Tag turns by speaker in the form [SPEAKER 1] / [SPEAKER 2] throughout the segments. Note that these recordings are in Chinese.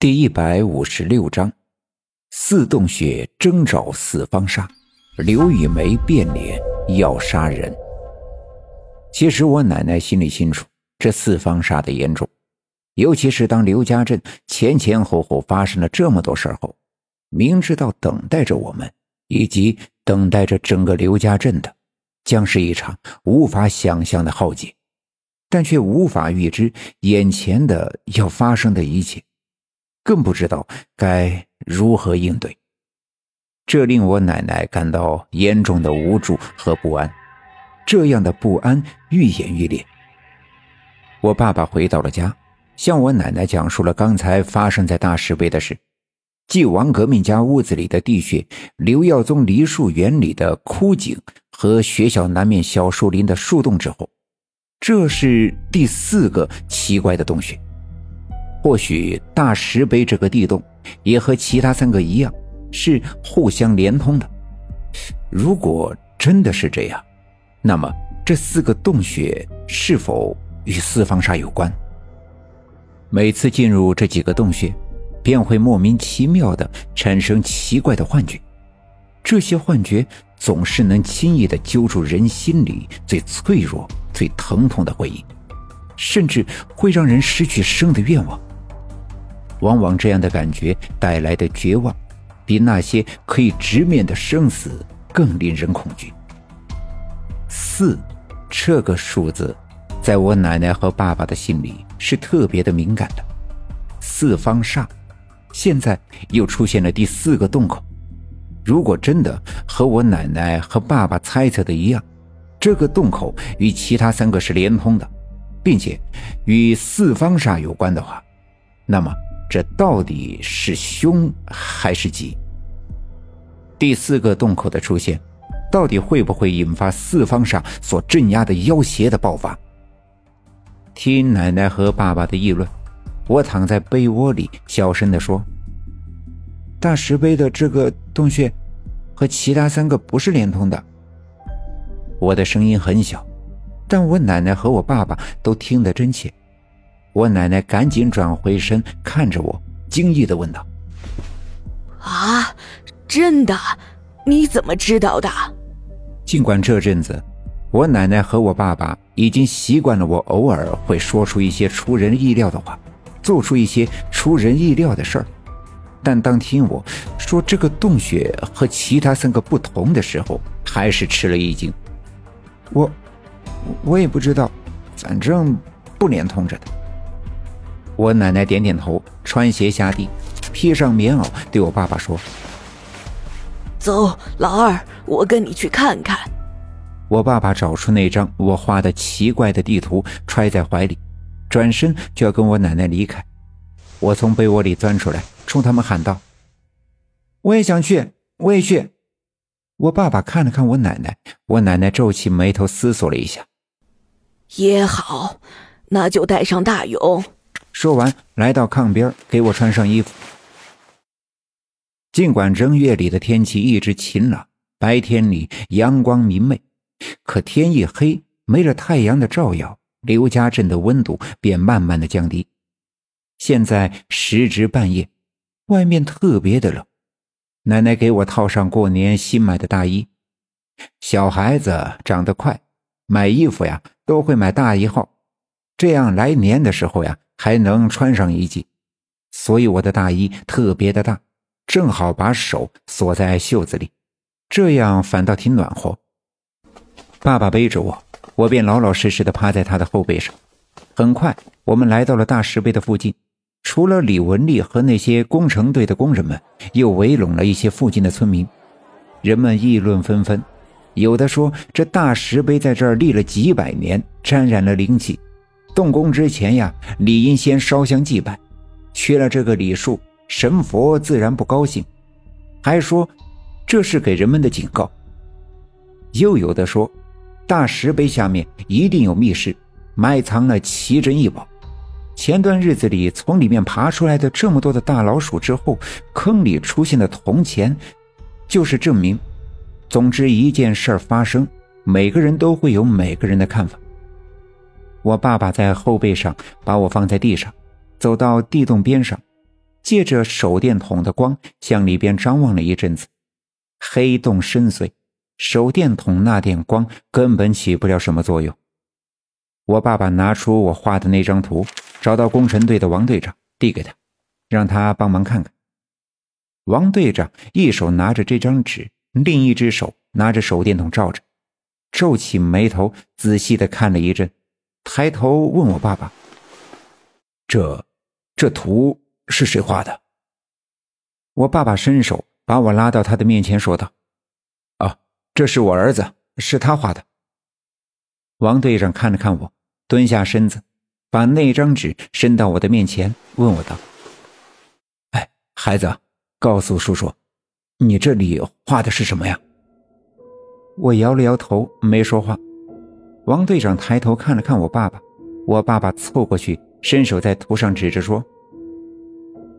[SPEAKER 1] 第一百五十六章，四洞穴征找四方煞，刘雨梅变脸要杀人。其实我奶奶心里清楚这四方煞的严重，尤其是当刘家镇前前后后发生了这么多事儿后，明知道等待着我们以及等待着整个刘家镇的，将是一场无法想象的浩劫，但却无法预知眼前的要发生的一切。更不知道该如何应对，这令我奶奶感到严重的无助和不安。这样的不安愈演愈烈。我爸爸回到了家，向我奶奶讲述了刚才发生在大石碑的事，即王革命家屋子里的地穴、刘耀宗梨树园里的枯井和学校南面小树林的树洞之后，这是第四个奇怪的洞穴。或许大石碑这个地洞也和其他三个一样，是互相连通的。如果真的是这样，那么这四个洞穴是否与四方煞有关？每次进入这几个洞穴，便会莫名其妙的产生奇怪的幻觉，这些幻觉总是能轻易的揪住人心里最脆弱、最疼痛的回忆，甚至会让人失去生的愿望。往往这样的感觉带来的绝望，比那些可以直面的生死更令人恐惧。四，这个数字，在我奶奶和爸爸的心里是特别的敏感的。四方煞，现在又出现了第四个洞口。如果真的和我奶奶和爸爸猜测的一样，这个洞口与其他三个是连通的，并且与四方煞有关的话，那么。这到底是凶还是吉？第四个洞口的出现，到底会不会引发四方上所镇压的妖邪的爆发？听奶奶和爸爸的议论，我躺在被窝里小声的说：“大石碑的这个洞穴和其他三个不是连通的。”我的声音很小，但我奶奶和我爸爸都听得真切。我奶奶赶紧转回身看着我，惊异的问道：“
[SPEAKER 2] 啊，真的？你怎么知道的？”
[SPEAKER 1] 尽管这阵子，我奶奶和我爸爸已经习惯了我偶尔会说出一些出人意料的话，做出一些出人意料的事儿，但当听我说这个洞穴和其他三个不同的时候，还是吃了一惊。我，我也不知道，反正不连通着的。我奶奶点点头，穿鞋下地，披上棉袄，对我爸爸说：“
[SPEAKER 2] 走，老二，我跟你去看看。”
[SPEAKER 1] 我爸爸找出那张我画的奇怪的地图，揣在怀里，转身就要跟我奶奶离开。我从被窝里钻出来，冲他们喊道：“我也想去，我也去。”我爸爸看了看我奶奶，我奶奶皱起眉头，思索了一下：“
[SPEAKER 2] 也好，那就带上大勇。”
[SPEAKER 1] 说完，来到炕边，给我穿上衣服。尽管正月里的天气一直晴朗，白天里阳光明媚，可天一黑，没了太阳的照耀，刘家镇的温度便慢慢的降低。现在时值半夜，外面特别的冷。奶奶给我套上过年新买的大衣。小孩子长得快，买衣服呀都会买大一号，这样来年的时候呀。还能穿上一季，所以我的大衣特别的大，正好把手锁在袖子里，这样反倒挺暖和。爸爸背着我，我便老老实实的趴在他的后背上。很快，我们来到了大石碑的附近，除了李文丽和那些工程队的工人们，又围拢了一些附近的村民。人们议论纷纷，有的说这大石碑在这儿立了几百年，沾染了灵气。动工之前呀，理应先烧香祭拜，缺了这个礼数，神佛自然不高兴。还说这是给人们的警告。又有的说，大石碑下面一定有密室，埋藏了奇珍异宝。前段日子里从里面爬出来的这么多的大老鼠之后，坑里出现的铜钱，就是证明。总之，一件事发生，每个人都会有每个人的看法。我爸爸在后背上把我放在地上，走到地洞边上，借着手电筒的光向里边张望了一阵子，黑洞深邃，手电筒那点光根本起不了什么作用。我爸爸拿出我画的那张图，找到工程队的王队长，递给他，让他帮忙看看。王队长一手拿着这张纸，另一只手拿着手电筒照着，皱起眉头，仔细的看了一阵，抬头问我爸爸：“
[SPEAKER 3] 这，这图是谁画的？”
[SPEAKER 1] 我爸爸伸手把我拉到他的面前，说道：“
[SPEAKER 3] 啊，这是我儿子，是他画的。”
[SPEAKER 1] 王队长看了看我，蹲下身子，把那张纸伸到我的面前，问我道：“
[SPEAKER 3] 哎，孩子。”告诉叔叔，你这里画的是什么呀？
[SPEAKER 1] 我摇了摇头，没说话。王队长抬头看了看我爸爸，我爸爸凑过去，伸手在图上指着说：“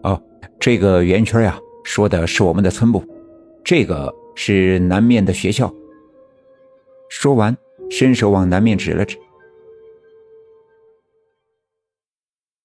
[SPEAKER 3] 哦，这个圆圈呀，说的是我们的村部，这个是南面的学校。”
[SPEAKER 1] 说完，伸手往南面指了指。